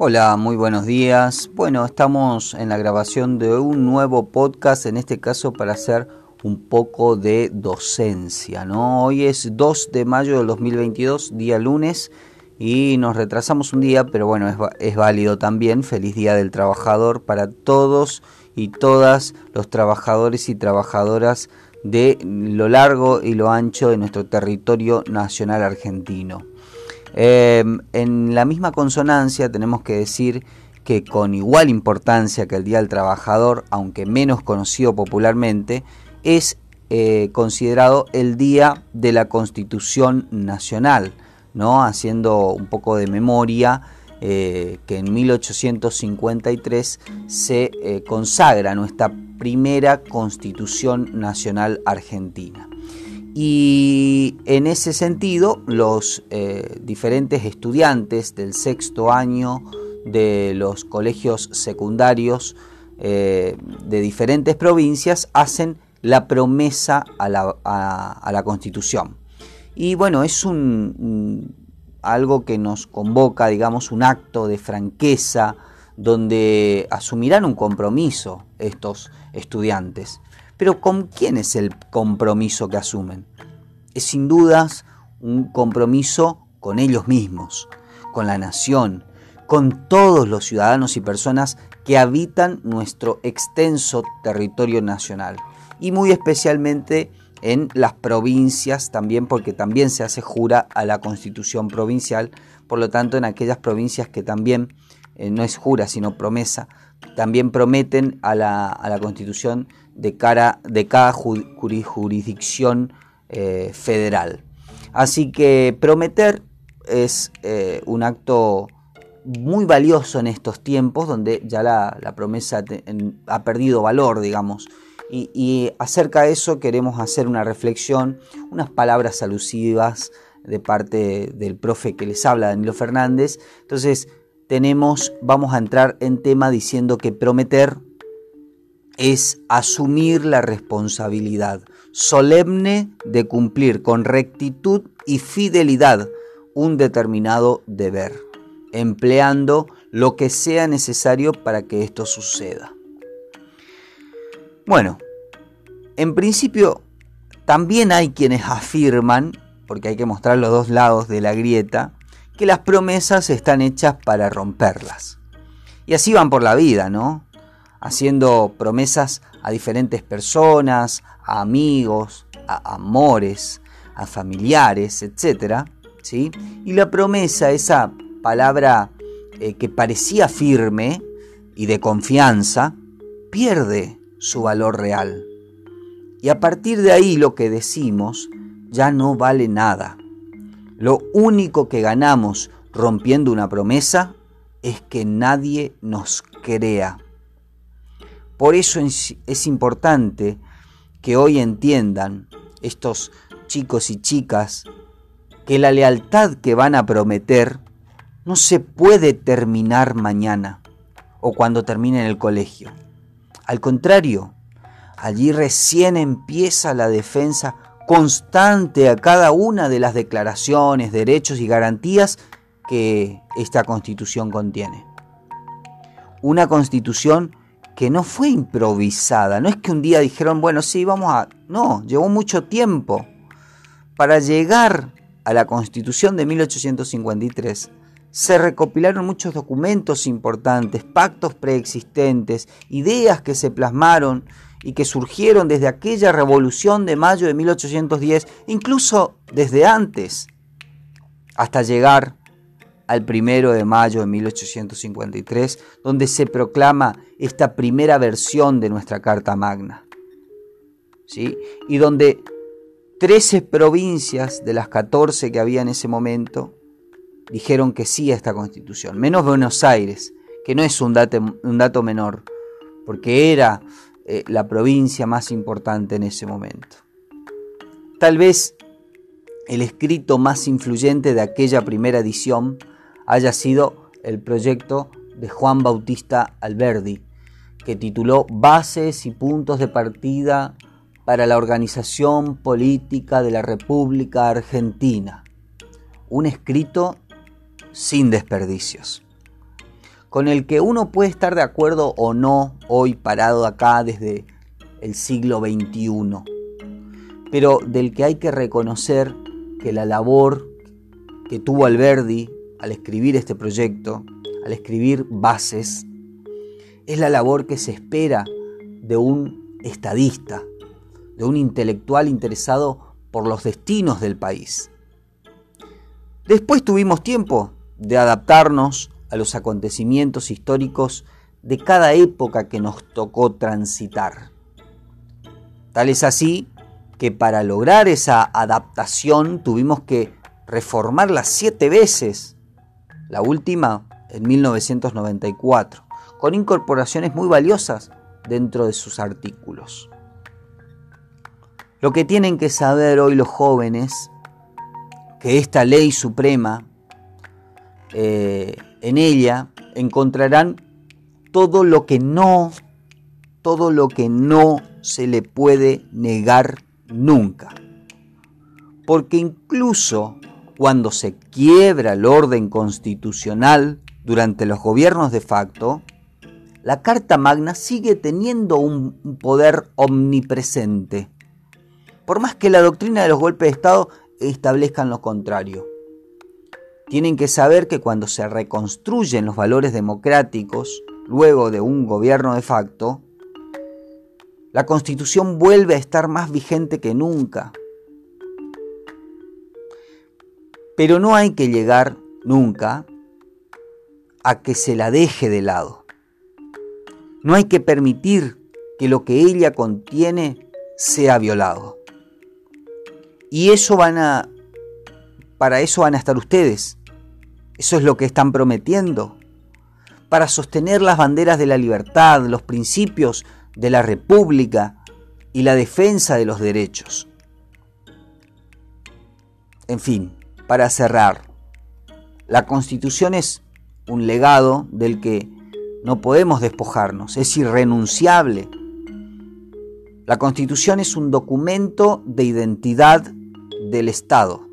Hola, muy buenos días. Bueno, estamos en la grabación de un nuevo podcast, en este caso para hacer un poco de docencia, ¿no? Hoy es 2 de mayo del 2022, día lunes, y nos retrasamos un día, pero bueno, es, es válido también. Feliz Día del Trabajador para todos y todas los trabajadores y trabajadoras de lo largo y lo ancho de nuestro territorio nacional argentino. Em, en la misma consonancia tenemos que decir que con igual importancia que el Día del Trabajador, aunque menos conocido popularmente, es eh, considerado el Día de la Constitución Nacional, ¿no? haciendo un poco de memoria eh, que en 1853 se eh, consagra nuestra primera Constitución Nacional Argentina. Y en ese sentido, los eh, diferentes estudiantes del sexto año de los colegios secundarios eh, de diferentes provincias hacen la promesa a la, Constitución. Y bueno, es un, algo que nos convoca, digamos, un acto de franqueza donde asumirán un compromiso estos estudiantes. Pero ¿con quién es el compromiso que asumen? Es sin dudas un compromiso con ellos mismos, con la nación, con todos los ciudadanos y personas que habitan nuestro extenso territorio nacional y muy especialmente en las provincias también porque también se hace jura a la constitución provincial, por lo tanto en aquellas provincias que también eh, no es jura sino promesa, también prometen a la, a la constitución de, cara, cada jurisdicción eh, federal. Así que prometer es eh, un acto muy valioso en estos tiempos donde ya la, promesa ha perdido valor, digamos. Y, acerca de eso queremos hacer una reflexión, unas palabras alusivas de parte del profe que les habla, Danilo Fernández. Entonces, tenemos, vamos a entrar en tema diciendo que prometer es asumir la responsabilidad solemne de cumplir con rectitud y fidelidad un determinado deber, empleando lo que sea necesario para que esto suceda. Bueno, en principio también hay quienes afirman, porque hay que mostrar los dos lados de la grieta, que las promesas están hechas para romperlas. Y así van por la vida, ¿no? Haciendo promesas a diferentes personas, a amigos, a amores, a familiares, etc. ¿sí? Y la promesa, esa palabra eh, que parecía firme y de confianza, pierde su valor real. Y a partir de ahí lo que decimos ya no vale nada. Lo único que ganamos rompiendo una promesa es que nadie nos crea. Por eso es importante que hoy entiendan estos chicos y chicas que la lealtad que van a prometer no se puede terminar mañana o cuando terminen el colegio. Al contrario, allí recién empieza la defensa constante a cada una de las declaraciones, derechos y garantías que esta constitución contiene. Una constitución que no fue improvisada, no es que un día dijeron, bueno, sí, vamos a... No, llevó mucho tiempo. Para llegar a la constitución de 1853 se recopilaron muchos documentos importantes, pactos preexistentes, ideas que se plasmaron y que surgieron desde aquella revolución de mayo de 1810, incluso desde antes, hasta llegar al primero de mayo de 1853, donde se proclama esta primera versión de nuestra Carta Magna. ¿sí? Y donde 13 provincias de las 14 que había en ese momento dijeron que sí a esta constitución, menos Buenos Aires, que no es un dato, menor, porque era eh, la provincia más importante en ese momento. Tal vez el escrito más influyente de aquella primera edición haya sido el proyecto de Juan Bautista Alberdi, que tituló Bases y puntos de partida para la organización política de la República Argentina. Un escrito sin desperdicios. con el que uno puede estar de acuerdo o no hoy parado acá desde el siglo XXI, pero del que hay que reconocer que la labor que tuvo Alberdi al escribir este proyecto, al escribir bases, es la labor que se espera de un estadista, de un intelectual interesado por los destinos del país. Después tuvimos tiempo de adaptarnos a los acontecimientos históricos de cada época que nos tocó transitar. Tal es así que para lograr esa adaptación tuvimos que reformarla siete veces, la última en 1994, con incorporaciones muy valiosas dentro de sus artículos. Lo que tienen que saber hoy los jóvenes, que esta ley suprema, eh, en ella encontrarán todo lo que no, todo lo que no se le puede negar nunca. Porque incluso cuando se quiebra el orden constitucional durante los gobiernos de facto, la Carta Magna sigue teniendo un poder omnipresente, por más que la doctrina de los golpes de Estado establezcan lo contrario. Tienen que saber que cuando se reconstruyen los valores democráticos, luego de un gobierno de facto, la constitución vuelve a estar más vigente que nunca. Pero no hay que llegar nunca a que se la deje de lado. No hay que permitir que lo que ella contiene sea violado. Y eso van a para eso van a estar ustedes. Eso es lo que están prometiendo. Para sostener las banderas de la libertad, los principios de la república y la defensa de los derechos. En fin, para cerrar, la constitución es un legado del que no podemos despojarnos, es irrenunciable. La constitución es un documento de identidad del Estado.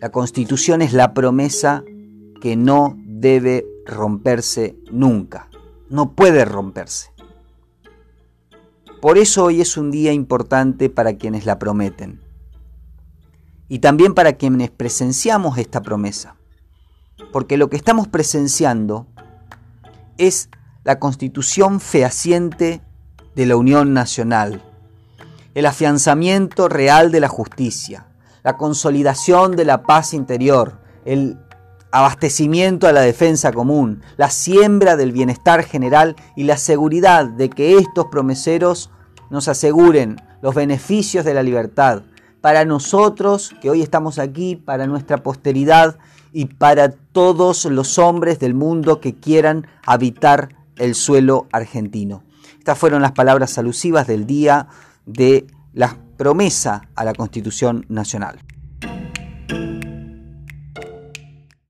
La constitución es la promesa que no debe romperse nunca, no puede romperse. Por eso hoy es un día importante para quienes la prometen y también para quienes presenciamos esta promesa. Porque lo que estamos presenciando es la constitución fehaciente de la Unión Nacional, el afianzamiento real de la justicia, la consolidación de la paz interior, el abastecimiento a la defensa común, la siembra del bienestar general y la seguridad de que estos promeseros nos aseguren los beneficios de la libertad para nosotros que hoy estamos aquí, para nuestra posteridad y para todos los hombres del mundo que quieran habitar el suelo argentino. Estas fueron las palabras alusivas del día de la promesa a la Constitución Nacional.